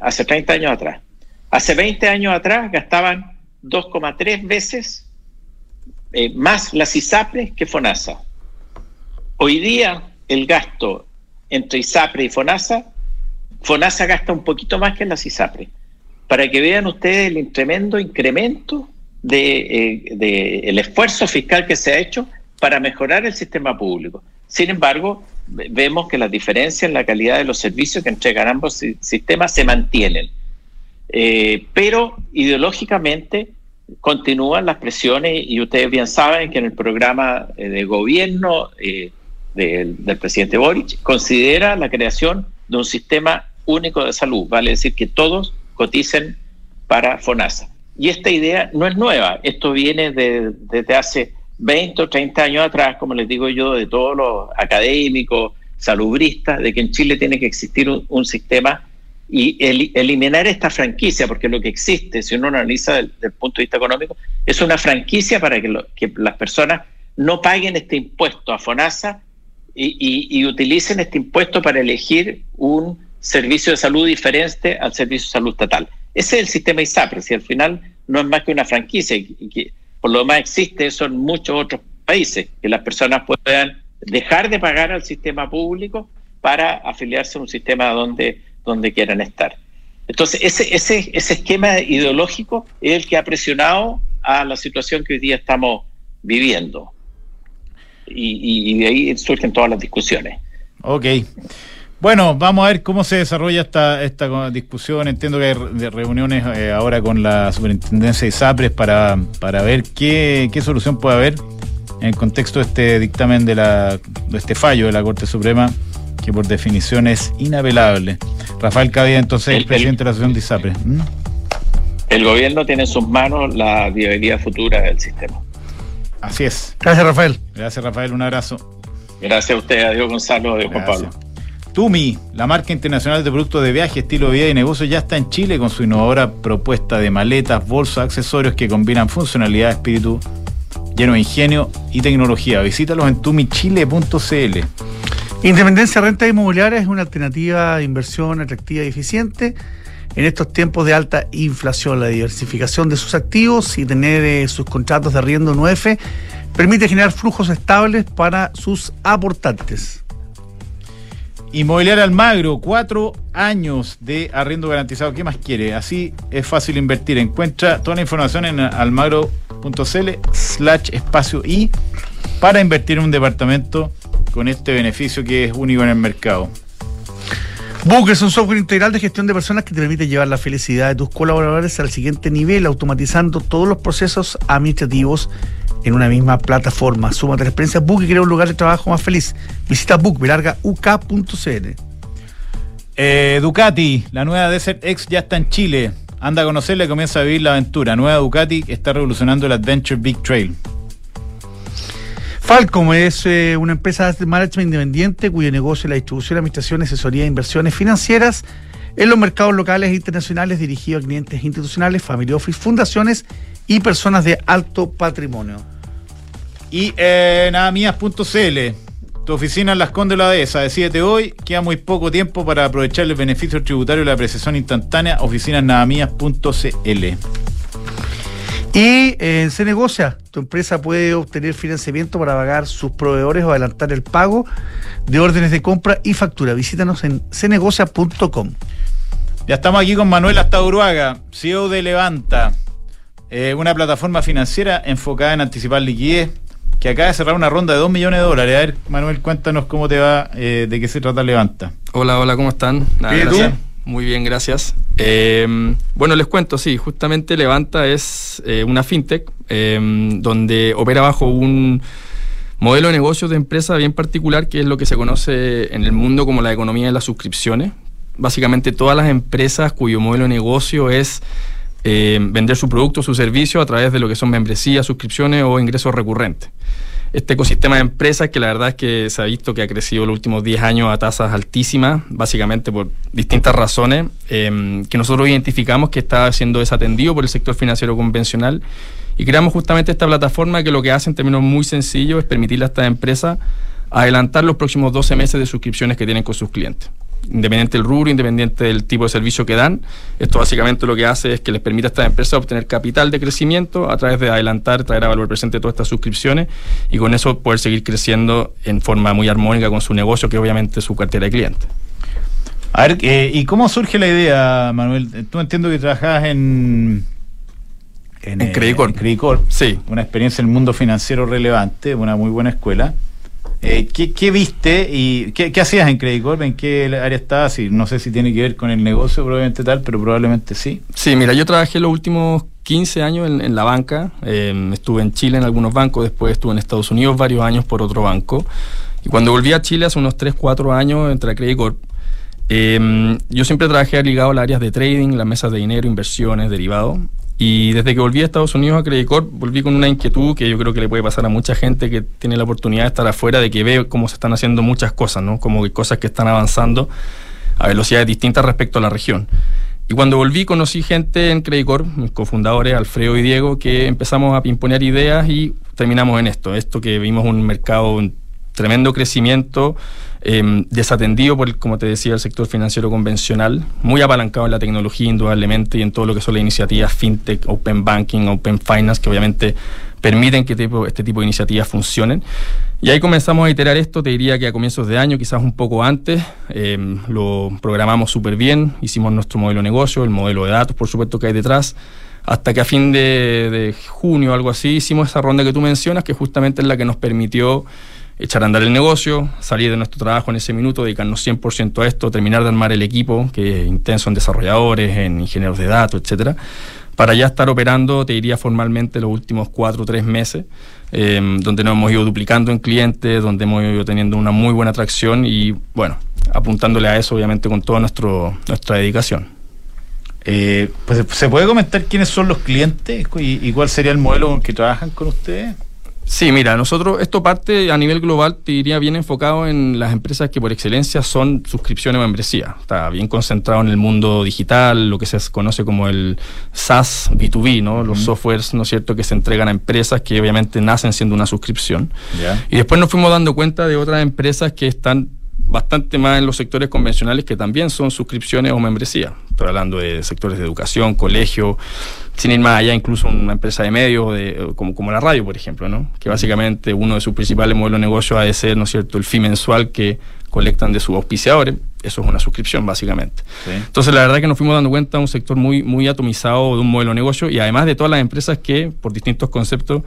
hace 30 años atrás. Hace 20 años atrás gastaban 2,3 veces eh, más las ISAPRE que FONASA. Hoy día el gasto entre ISAPRE y FONASA, FONASA gasta un poquito más que las ISAPRE. Para que vean ustedes el tremendo incremento del de, eh, el esfuerzo fiscal que se ha hecho para mejorar el sistema público. Sin embargo, vemos que las diferencias en la calidad de los servicios que entregan ambos sistemas se mantienen. Eh, pero ideológicamente continúan las presiones y ustedes bien saben que en el programa eh, de gobierno eh, del, presidente Boric considera la creación de un sistema único de salud, vale decir que todos coticen para FONASA. Y esta idea no es nueva, esto viene desde hace 20 o 30 años atrás, como les digo yo, de todos los académicos, salubristas, de que en Chile tiene que existir un, sistema y eliminar esta franquicia, porque lo que existe, si uno analiza desde el punto de vista económico, es una franquicia para que, que las personas no paguen este impuesto a FONASA y, utilicen este impuesto para elegir un servicio de salud diferente al servicio de salud estatal. Ese es el sistema ISAPRE, si al final no es más que una franquicia y que por lo demás existe eso en muchos otros países, que las personas puedan dejar de pagar al sistema público para afiliarse a un sistema donde, donde quieran estar. Entonces, ese, ese, ese esquema ideológico es el que ha presionado a la situación que hoy día estamos viviendo y, de ahí surgen todas las discusiones. Ok. Bueno, vamos a ver cómo se desarrolla esta, esta discusión. Entiendo que hay reuniones eh, ahora con la superintendencia de ISAPRES para, para ver qué, qué, solución puede haber en el contexto de este dictamen de, la, de este fallo de la Corte Suprema, que por definición es inapelable. Rafael Cavía, entonces, el, presidente de la Asociación de ISAPRES. ¿Mm? El gobierno tiene en sus manos la viabilidad futura del sistema. Así es. Gracias, Rafael. Gracias, Rafael. Un abrazo. Gracias a usted, adiós Gonzalo, adiós Juan Pablo. Tumi, la marca internacional de productos de viaje, estilo de vida y negocio, ya está en Chile con su innovadora propuesta de maletas, bolsos, accesorios que combinan funcionalidad, espíritu, lleno de ingenio y tecnología. Visítalos en tumichile.cl. Independencia Renta Inmobiliaria es una alternativa de inversión atractiva y eficiente en estos tiempos de alta inflación. La diversificación de sus activos y tener eh, sus contratos de arriendo 9 permite generar flujos estables para sus aportantes. Inmobiliaria Almagro, cuatro años de arriendo garantizado. ¿Qué más quiere? Así es fácil invertir. Encuentra toda la información en almagro.cl slash espacio y para invertir en un departamento con este beneficio que es único en el mercado. Book es un software integral de gestión de personas que te permite llevar la felicidad de tus colaboradores al siguiente nivel, automatizando todos los procesos administrativos en una misma plataforma. Súmate a la experiencia Book y crea un lugar de trabajo más feliz. Visita Book, uk.cl. Eh, Ducati, la nueva Desert X ya está en Chile. Anda a conocerla y comienza a vivir la aventura. Nueva Ducati está revolucionando el Adventure Big Trail. Falcom es eh, una empresa de management independiente cuyo negocio es la distribución, administración, asesoría e inversiones financieras en los mercados locales e internacionales dirigido a clientes institucionales, family office, fundaciones y personas de alto patrimonio. Y eh, tu oficina en Las Condes la Dehesa, decídete hoy, queda muy poco tiempo para aprovechar el beneficio tributario y la apreciación instantánea, oficinas y eh, se negocia. Tu empresa puede obtener financiamiento para pagar sus proveedores o adelantar el pago de órdenes de compra y factura. Visítanos en cenegocia.com. Ya estamos aquí con Manuel Astauruaga, CEO de Levanta, eh, una plataforma financiera enfocada en anticipar liquidez, que acaba de cerrar una ronda de 2 millones de dólares. A ver, Manuel, cuéntanos cómo te va, eh, de qué se trata Levanta. Hola, hola, ¿cómo están? Muy bien, gracias. Eh, bueno, les cuento, sí, justamente Levanta es eh, una fintech eh, donde opera bajo un modelo de negocio de empresa bien particular que es lo que se conoce en el mundo como la economía de las suscripciones. Básicamente todas las empresas cuyo modelo de negocio es vender su producto o su servicio a través de lo que son membresías, suscripciones o ingresos recurrentes este ecosistema de empresas que la verdad es que se ha visto que ha crecido los últimos 10 años a tasas altísimas, básicamente por distintas razones em, que nosotros identificamos que está siendo desatendido por el sector financiero convencional. Y creamos justamente esta plataforma que lo que hace en términos muy sencillos es permitirle a estas empresas adelantar los próximos 12 meses de suscripciones que tienen con sus clientes independiente del rubro, independiente del tipo de servicio que dan. Esto básicamente lo que hace es que les permita a estas empresas obtener capital de crecimiento a través de adelantar, traer a valor presente todas estas suscripciones y con eso poder seguir creciendo en forma muy armónica con su negocio, que obviamente es su cartera de clientes. A ver, eh, ¿y cómo surge la idea, Manuel? Tú entiendo que trabajas en... En, en Credicorp. Sí. Una experiencia en el mundo financiero relevante, una muy buena escuela. Eh, ¿qué, viste y qué, hacías en Credit Corp? ¿En qué área estabas? Y no sé si tiene que ver con el negocio, probablemente tal, pero probablemente sí. Sí, mira, yo trabajé los últimos 15 años en, la banca. Em, estuve en Chile en algunos bancos, después estuve en Estados Unidos varios años por otro banco. Y cuando volví a Chile hace unos 3, 4 años, entré a Credit Corp. Em, yo siempre trabajé ligado a las áreas de trading, las mesas de dinero, inversiones, derivados. Y desde que volví a Estados Unidos a Credit Corp, volví con una inquietud que yo creo que le puede pasar a mucha gente que tiene la oportunidad de estar afuera, de que ve cómo se están haciendo muchas cosas, ¿no? Como que cosas que están avanzando a velocidades distintas respecto a la región. Y cuando volví conocí gente en Credit Corp, mis cofundadores Alfredo y Diego, que empezamos a imponer ideas y terminamos en esto. Esto que vimos un mercado tremendo crecimiento, Em, desatendido por, como te decía, el sector financiero convencional, muy apalancado en la tecnología indudablemente y en todo lo que son las iniciativas fintech, open banking, open finance, que obviamente permiten que este tipo de iniciativas funcionen. Y ahí comenzamos a iterar esto, te diría que a comienzos de año, quizás un poco antes, em, lo programamos súper bien, hicimos nuestro modelo de negocio, el modelo de datos, por supuesto, que hay detrás, hasta que a fin de, de junio, algo así, hicimos esa ronda que tú mencionas, que justamente es la que nos permitió echar a andar el negocio, salir de nuestro trabajo en ese minuto, dedicarnos 100% a esto, terminar de armar el equipo, que es intenso en desarrolladores, en ingenieros de datos, etcétera, para ya estar operando, te diría formalmente, los últimos cuatro o tres meses, em, donde nos hemos ido duplicando en clientes, donde hemos ido teniendo una muy buena atracción y, bueno, apuntándole a eso, obviamente, con toda nuestro, nuestra dedicación. Eh, pues, ¿Se puede comentar quiénes son los clientes y, y cuál sería el modelo que trabajan con ustedes? Sí, mira, nosotros esto parte a nivel global, te diría bien enfocado en las empresas que por excelencia son suscripciones o membresía. Está bien concentrado en el mundo digital, lo que se conoce como el SaaS B2B, ¿no? Los softwares, ¿no es cierto?, que se entregan a empresas que obviamente nacen siendo una suscripción. Y después nos fuimos dando cuenta de otras empresas que están bastante más en los sectores convencionales que también son suscripciones o membresía. Estoy hablando de sectores de educación, colegio, sin ir más allá, incluso una empresa de medios, de, como, como la radio, por ejemplo, ¿no? que básicamente uno de sus principales modelos de negocio ha de ser ¿no es cierto? el fee mensual que colectan de sus auspiciadores. Eso es una suscripción, básicamente. Entonces, la verdad es que nos fuimos dando cuenta de un sector muy, muy atomizado de un modelo de negocio y además de todas las empresas que, por distintos conceptos,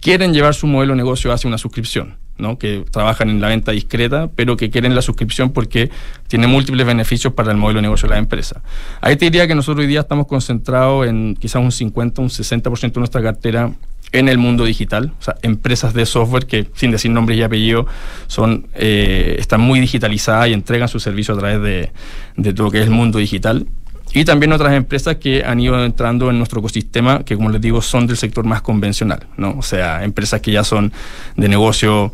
quieren llevar su modelo de negocio hacia una suscripción. ¿No? que trabajan en la venta discreta, pero que quieren la suscripción porque tiene múltiples beneficios para el modelo de negocio de la empresa. Ahí te diría que nosotros hoy día estamos concentrados en quizás un 50, un 60% de nuestra cartera en el mundo digital, o sea, empresas de software que, sin decir nombres y apellidos, son, eh, están muy digitalizadas y entregan su servicio a través de, de todo lo que es el mundo digital y también otras empresas que han ido entrando en nuestro ecosistema, que como les digo, son del sector más convencional, ¿no? O sea, empresas que ya son de negocio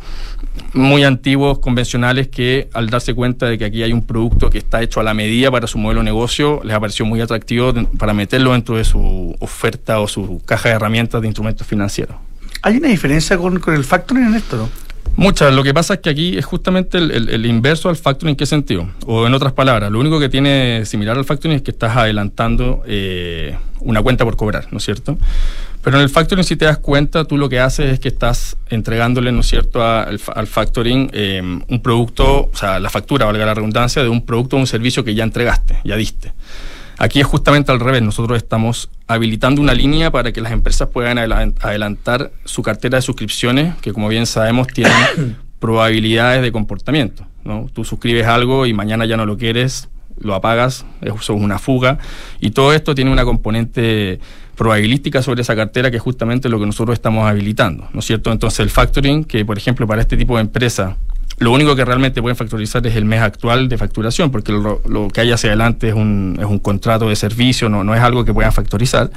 muy antiguos, convencionales, que al darse cuenta de que aquí hay un producto que está hecho a la medida para su modelo de negocio, les ha parecido muy atractivo para meterlo dentro de su oferta o su caja de herramientas de instrumentos financieros. ¿Hay una diferencia con, con el factoring en esto, no? Muchas. Lo que pasa es que aquí es justamente el, inverso al factoring. ¿En qué sentido? O en otras palabras, lo único que tiene similar al factoring es que estás adelantando eh, una cuenta por cobrar, ¿no es cierto? Pero en el factoring, si te das cuenta, tú lo que haces es que estás entregándole, ¿no es cierto?, al, factoring eh, un producto, o sea, la factura, valga la redundancia, de un producto o un servicio que ya entregaste, ya diste. Aquí es justamente al revés, nosotros estamos habilitando una línea para que las empresas puedan adelantar su cartera de suscripciones, que como bien sabemos tienen probabilidades de comportamiento. ¿no? Tú suscribes algo y mañana ya no lo quieres, lo apagas, eso es una fuga, y todo esto tiene una componente probabilística sobre esa cartera que es justamente lo que nosotros estamos habilitando, ¿no es cierto? Entonces el factoring, que por ejemplo para este tipo de empresa lo único que realmente pueden factorizar es el mes actual de facturación, porque lo, que hay hacia adelante es un, es un contrato de servicio, no, no es algo que puedan factorizar.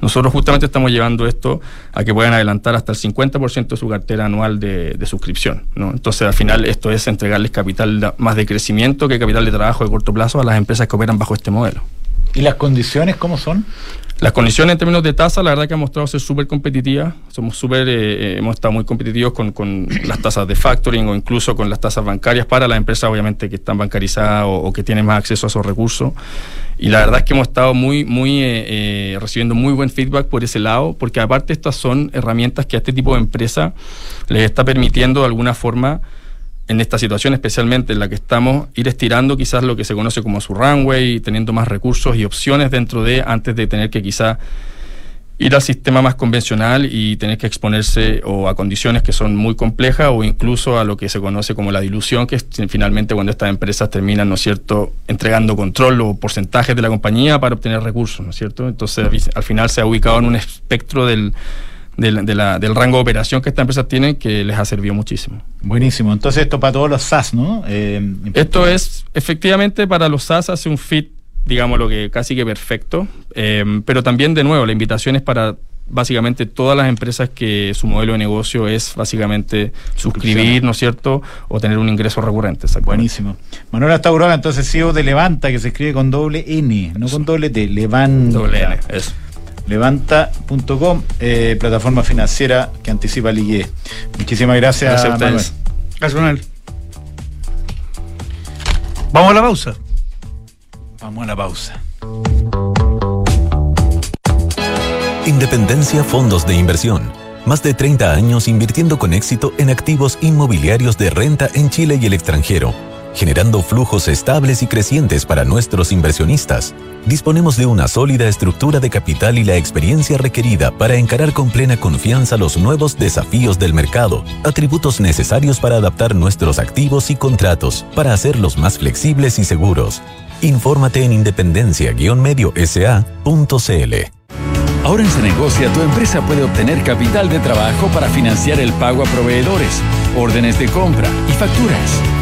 Nosotros justamente estamos llevando esto a que puedan adelantar hasta el 50% de su cartera anual de, de suscripción. ¿no? Entonces, al final, esto es entregarles capital más de crecimiento que capital de trabajo de corto plazo a las empresas que operan bajo este modelo. ¿Y las condiciones cómo son? Las condiciones en términos de tasa, la verdad que han mostrado ser súper competitivas. Somos súper, eh, eh, hemos estado muy competitivos con, con, las tasas de factoring o incluso con las tasas bancarias para las empresas, obviamente, que están bancarizadas o, que tienen más acceso a esos recursos. Y la verdad es que hemos estado muy, muy eh, recibiendo muy buen feedback por ese lado, porque aparte estas son herramientas que a este tipo de empresa les está permitiendo de alguna forma en esta situación especialmente en la que estamos, ir estirando quizás lo que se conoce como su runway, teniendo más recursos y opciones dentro de, antes de tener que quizás ir al sistema más convencional y tener que exponerse o a condiciones que son muy complejas o incluso a lo que se conoce como la dilución, que es finalmente cuando estas empresas terminan, ¿no es cierto?, entregando control o porcentajes de la compañía para obtener recursos, ¿no es cierto? Entonces, al final se ha ubicado en un espectro del del rango de operación que estas empresas tienen que les ha servido muchísimo. Buenísimo. Entonces esto para todos los SaaS, ¿no? Eh, esto es efectivamente para los SaaS hace un fit digamos lo que casi que perfecto, eh, pero también de nuevo la invitación es para básicamente todas las empresas que su modelo de negocio es básicamente suscribir, ¿no es cierto? O tener un ingreso recurrente. Buenísimo. Manuel Taurona, entonces CEO de Levanta, que se escribe con doble N, no con doble T, Levanta. Doble N, eso. Levanta.com, eh, plataforma financiera que anticipa el IE. Muchísimas gracias, gracias a ustedes. Gracias, Manuel. Vamos a la pausa. Vamos a la pausa. Independencia Fondos de Inversión. Más de 30 años invirtiendo con éxito en activos inmobiliarios de renta en Chile y el extranjero, generando flujos estables y crecientes para nuestros inversionistas. Disponemos de una sólida estructura de capital y la experiencia requerida para encarar con plena confianza los nuevos desafíos del mercado, atributos necesarios para adaptar nuestros activos y contratos, para hacerlos más flexibles y seguros. Infórmate en independencia-medio-sa.cl. Ahora en Cenegocia tu empresa puede obtener capital de trabajo para financiar el pago a proveedores, órdenes de compra y facturas.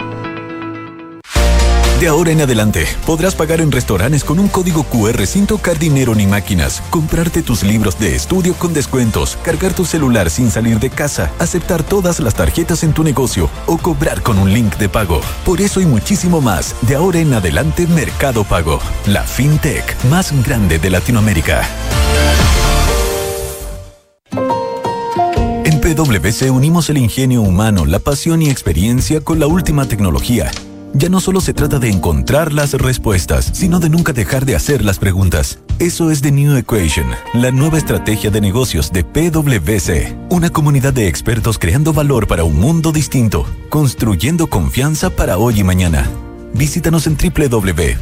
De ahora en adelante, podrás pagar en restaurantes con un código QR sin tocar dinero ni máquinas, comprarte tus libros de estudio con descuentos, cargar tu celular sin salir de casa, aceptar todas las tarjetas en tu negocio o cobrar con un link de pago. Por eso y muchísimo más, de ahora en adelante Mercado Pago, la fintech más grande de Latinoamérica. En PwC unimos el ingenio humano, la pasión y experiencia con la última tecnología ya no solo se trata de encontrar las respuestas, sino de nunca dejar de hacer las preguntas. Eso es The New Equation, la nueva estrategia de negocios de PwC. Una comunidad de expertos creando valor para un mundo distinto, construyendo confianza para hoy y mañana. Visítanos en www.pwc.cl.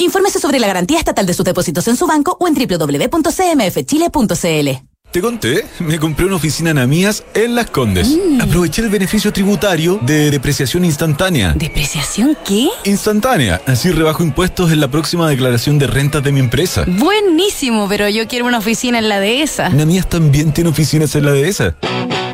Infórmese sobre la garantía estatal de sus depósitos en su banco o en www.cmfchile.cl. Te conté, me compré una oficina en Amías en Las Condes. Mm. Aproveché el beneficio tributario de depreciación instantánea. ¿Depreciación qué? Instantánea. Así rebajo impuestos en la próxima declaración de rentas de mi empresa. Buenísimo, pero yo quiero una oficina en la dehesa. Namías también tiene oficinas en la dehesa.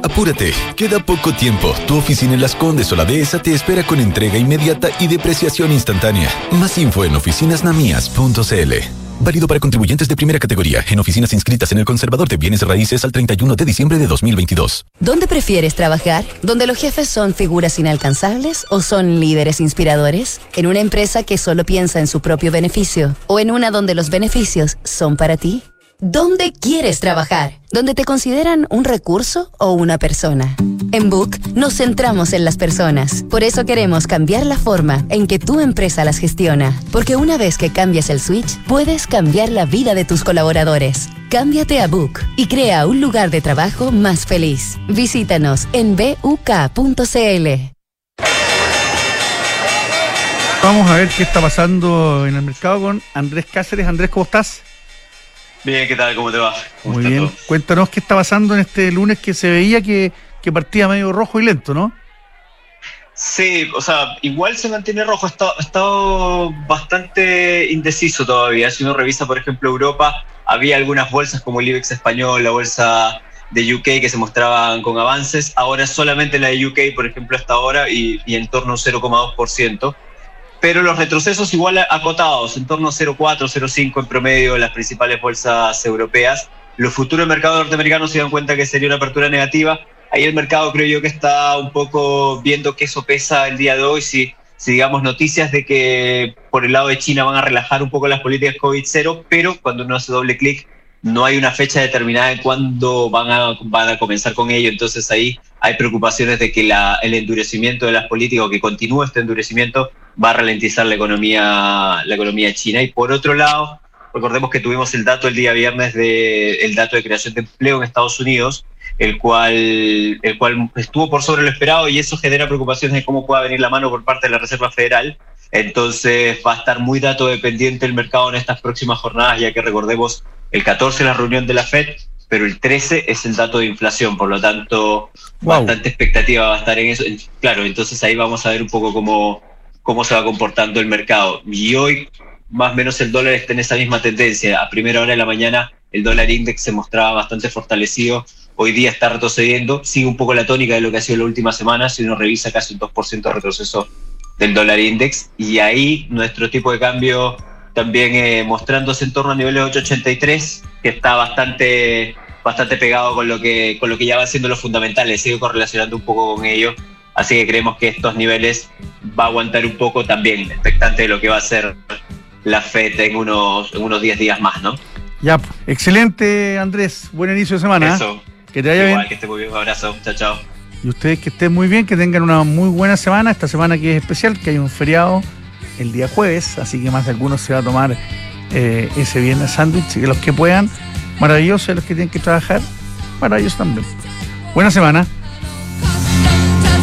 Apúrate, queda poco tiempo. Tu oficina en Las Condes o la Dehesa te espera con entrega inmediata y depreciación instantánea. Más info en oficinasnamias.cl. Válido para contribuyentes de primera categoría en oficinas inscritas en el Conservador de Bienes Raíces al 31 de diciembre de 2022. ¿Dónde prefieres trabajar? ¿Donde los jefes son figuras inalcanzables o son líderes inspiradores? ¿En una empresa que solo piensa en su propio beneficio? ¿O en una donde los beneficios son para ti? ¿Dónde quieres trabajar? ¿Donde te consideran un recurso o una persona? En Book nos centramos en las personas. Por eso queremos cambiar la forma en que tu empresa las gestiona. Porque una vez que cambias el switch, puedes cambiar la vida de tus colaboradores. Cámbiate a Book y crea un lugar de trabajo más feliz. Visítanos en buk.cl. Vamos a ver qué está pasando en el mercado con Andrés Cáceres. Andrés, ¿cómo estás? Bien, ¿qué tal? ¿Cómo te va? Muy bien. Cuéntanos qué está pasando en este lunes que se veía que, partía medio rojo y lento, ¿no? Sí, o sea, igual se mantiene rojo, ha estado, bastante indeciso todavía. Si uno revisa, por ejemplo, Europa, había algunas bolsas como el IBEX español, la bolsa de UK que se mostraban con avances. Ahora solamente la de UK, por ejemplo, hasta ahora y, y en torno a un 0,2% pero los retrocesos igual acotados, en torno a 0,4, 0,5 en promedio en las principales bolsas europeas. Los futuros mercados norteamericanos se dan cuenta que sería una apertura negativa. Ahí el mercado creo yo que está un poco viendo que eso pesa el día de hoy, si, si digamos noticias de que por el lado de China van a relajar un poco las políticas COVID-0, pero cuando uno hace doble clic no hay una fecha determinada en cuándo van a, van a comenzar con ello, entonces ahí hay preocupaciones de que la, el endurecimiento de las políticas o que continúe este endurecimiento va a ralentizar la economía, la economía china. Y por otro lado, recordemos que tuvimos el dato el día viernes de el dato de creación de empleo en Estados Unidos, el cual, el cual estuvo por sobre lo esperado y eso genera preocupaciones de cómo pueda venir la mano por parte de la Reserva Federal. Entonces va a estar muy dato dependiente el mercado en estas próximas jornadas, ya que recordemos el 14 es la reunión de la Fed, pero el 13 es el dato de inflación, por lo tanto, bastante expectativa va a estar en eso. Claro, entonces ahí vamos a ver un poco cómo, cómo se va comportando el mercado. Y hoy, más o menos, el dólar está en esa misma tendencia. A primera hora de la mañana, el dólar index se mostraba bastante fortalecido. Hoy día está retrocediendo, sigue un poco la tónica de lo que ha sido la última semana. Si uno revisa, casi un 2% de retroceso del dólar index. Y ahí nuestro tipo de cambio también eh, mostrándose en torno a niveles 883, que está bastante, bastante pegado con lo, que, con lo que ya van siendo los fundamentales, sigue correlacionando un poco con ello, así que creemos que estos niveles va a aguantar un poco también, expectante de lo que va a ser la FED en unos, en unos 10 días más, ¿no? Ya, excelente Andrés, buen inicio de semana. ¿eh? Eso. Que te vaya Igual, que esté muy bien, un abrazo, chao, chao. Y ustedes que estén muy bien, que tengan una muy buena semana, esta semana que es especial, que hay un feriado el día jueves, así que más de algunos se va a tomar eh, ese viernes sándwich, y que los que puedan, maravilloso, los que tienen que trabajar, maravilloso también. Buena semana.